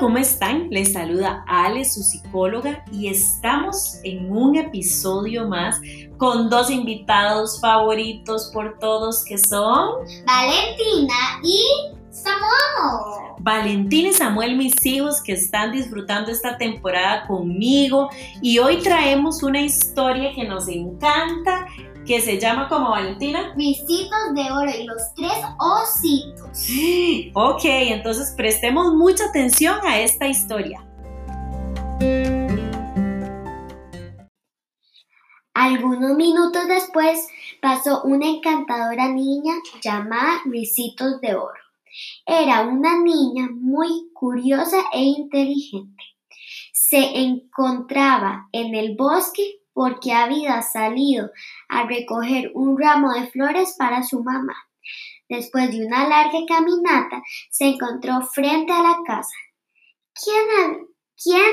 ¿cómo están? Les saluda Ale, su psicóloga, y estamos en un episodio más con dos invitados favoritos por todos que son Valentina y Samuel. Valentina y Samuel, mis hijos que están disfrutando esta temporada conmigo, y hoy traemos una historia que nos encanta que se llama como Valentina. Ricitos de oro y los tres ositos. Ok, entonces prestemos mucha atención a esta historia. Algunos minutos después pasó una encantadora niña llamada Ricitos de Oro. Era una niña muy curiosa e inteligente. Se encontraba en el bosque porque había salido a recoger un ramo de flores para su mamá. Después de una larga caminata, se encontró frente a la casa. ¿Quién, ¿Quién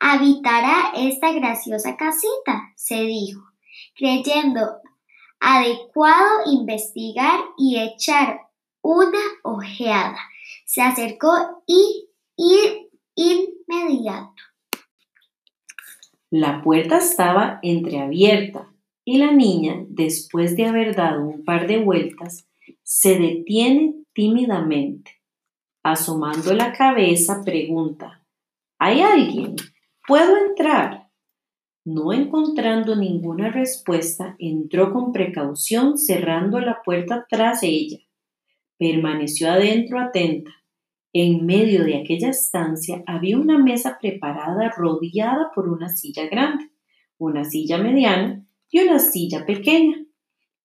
habitará esta graciosa casita? se dijo, creyendo adecuado investigar y echar una ojeada. Se acercó y, inmediato. La puerta estaba entreabierta y la niña, después de haber dado un par de vueltas, se detiene tímidamente. Asomando la cabeza, pregunta, ¿Hay alguien? ¿Puedo entrar? No encontrando ninguna respuesta, entró con precaución cerrando la puerta tras ella. Permaneció adentro atenta. En medio de aquella estancia había una mesa preparada rodeada por una silla grande, una silla mediana y una silla pequeña.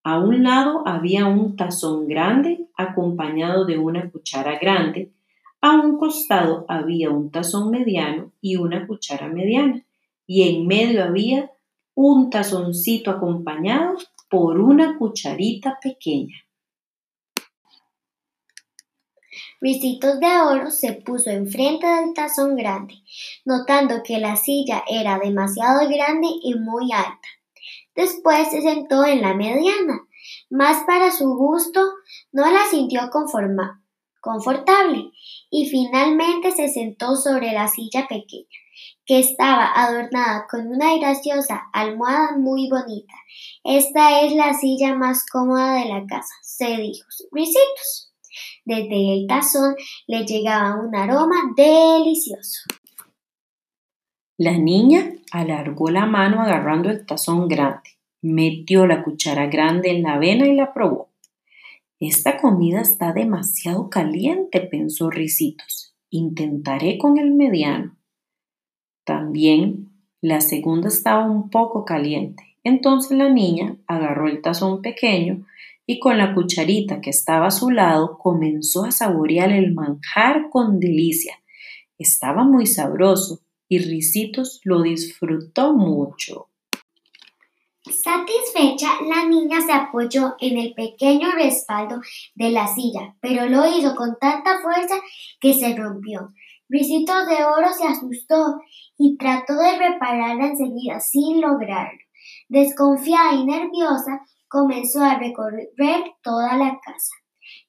A un lado había un tazón grande acompañado de una cuchara grande. A un costado había un tazón mediano y una cuchara mediana. Y en medio había un tazoncito acompañado por una cucharita pequeña. Ricitos de Oro se puso enfrente del tazón grande, notando que la silla era demasiado grande y muy alta. Después se sentó en la mediana, más para su gusto no la sintió confortable y finalmente se sentó sobre la silla pequeña, que estaba adornada con una graciosa almohada muy bonita. Esta es la silla más cómoda de la casa, se dijo. Ricitos. Desde el tazón le llegaba un aroma delicioso. La niña alargó la mano agarrando el tazón grande, metió la cuchara grande en la avena y la probó. Esta comida está demasiado caliente, pensó Ricitos. Intentaré con el mediano. También la segunda estaba un poco caliente. Entonces la niña agarró el tazón pequeño y con la cucharita que estaba a su lado comenzó a saborear el manjar con delicia. Estaba muy sabroso y Ricitos lo disfrutó mucho. Satisfecha, la niña se apoyó en el pequeño respaldo de la silla, pero lo hizo con tanta fuerza que se rompió. Ricitos de Oro se asustó y trató de repararla enseguida sin lograrlo. Desconfiada y nerviosa, comenzó a recorrer toda la casa,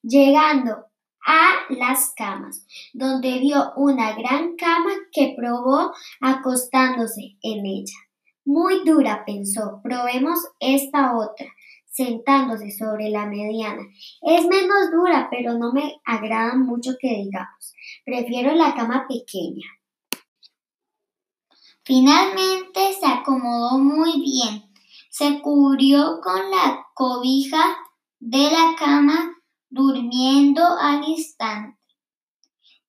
llegando a las camas, donde vio una gran cama que probó acostándose en ella. Muy dura, pensó, probemos esta otra, sentándose sobre la mediana. Es menos dura, pero no me agrada mucho que digamos. Prefiero la cama pequeña. Finalmente se acomodó muy bien se cubrió con la cobija de la cama durmiendo al instante.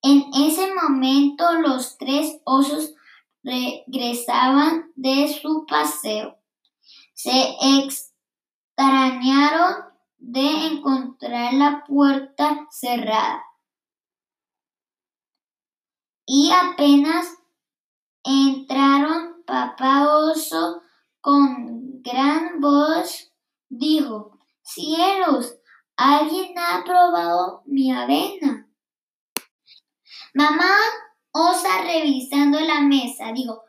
En ese momento los tres osos regresaban de su paseo. Se extrañaron de encontrar la puerta cerrada. Y apenas entraron, papá oso con gran voz dijo, cielos, alguien ha probado mi avena. Mamá osa revisando la mesa dijo,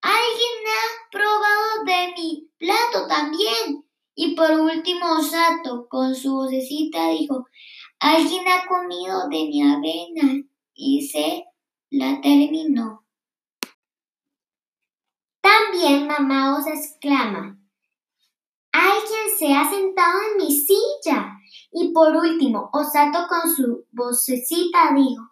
alguien ha probado de mi plato también. Y por último Osato con su vocecita dijo, alguien ha comido de mi avena y se la terminó. También mamá os exclama, alguien se ha sentado en mi silla. Y por último, Osato con su vocecita dijo,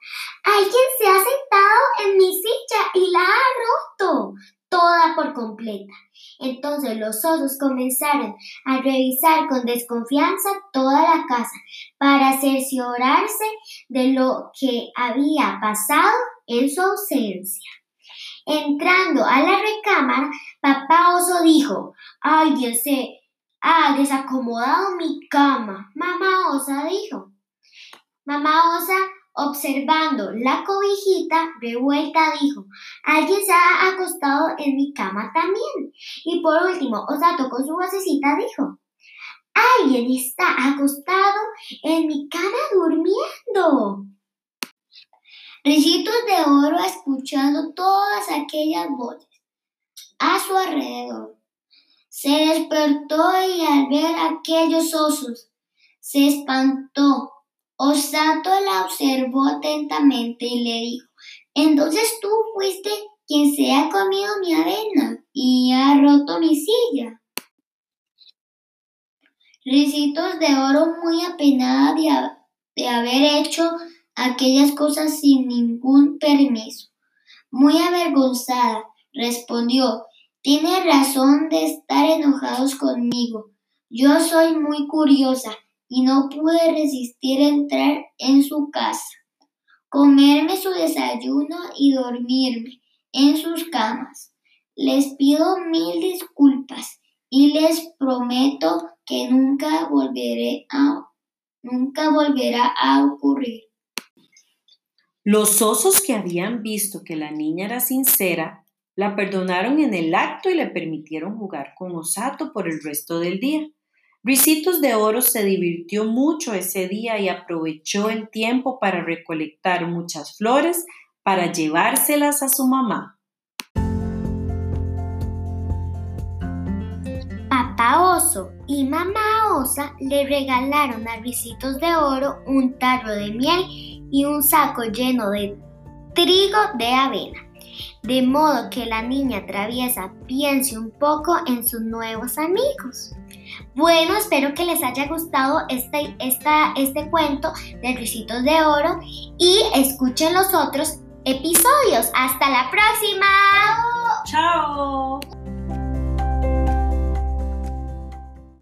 alguien se ha sentado en mi silla y la ha roto toda por completa. Entonces los osos comenzaron a revisar con desconfianza toda la casa para cerciorarse de lo que había pasado en su ausencia. Entrando a la recámara, papá oso dijo, alguien se ha desacomodado mi cama. Mamá osa dijo. Mamá osa Observando la cobijita revuelta, dijo, alguien se ha acostado en mi cama también. Y por último, Osato con su vocecita dijo, alguien está acostado en mi cama durmiendo. Ricitos de oro escuchando todas aquellas voces a su alrededor. Se despertó y al ver aquellos osos, se espantó Osato la observó atentamente y le dijo, entonces tú fuiste quien se ha comido mi arena y ha roto mi silla. Ricitos de oro muy apenada de, de haber hecho aquellas cosas sin ningún permiso. Muy avergonzada, respondió, tiene razón de estar enojados conmigo. Yo soy muy curiosa y no pude resistir entrar en su casa, comerme su desayuno y dormirme en sus camas. Les pido mil disculpas y les prometo que nunca volveré a nunca volverá a ocurrir. Los osos que habían visto que la niña era sincera, la perdonaron en el acto y le permitieron jugar con Osato por el resto del día. Ricitos de Oro se divirtió mucho ese día y aprovechó el tiempo para recolectar muchas flores para llevárselas a su mamá. Papá Oso y Mamá Osa le regalaron a Ricitos de Oro un tarro de miel y un saco lleno de trigo de avena, de modo que la niña traviesa piense un poco en sus nuevos amigos. Bueno, espero que les haya gustado este, este cuento de Ricitos de Oro y escuchen los otros episodios. Hasta la próxima. Chao.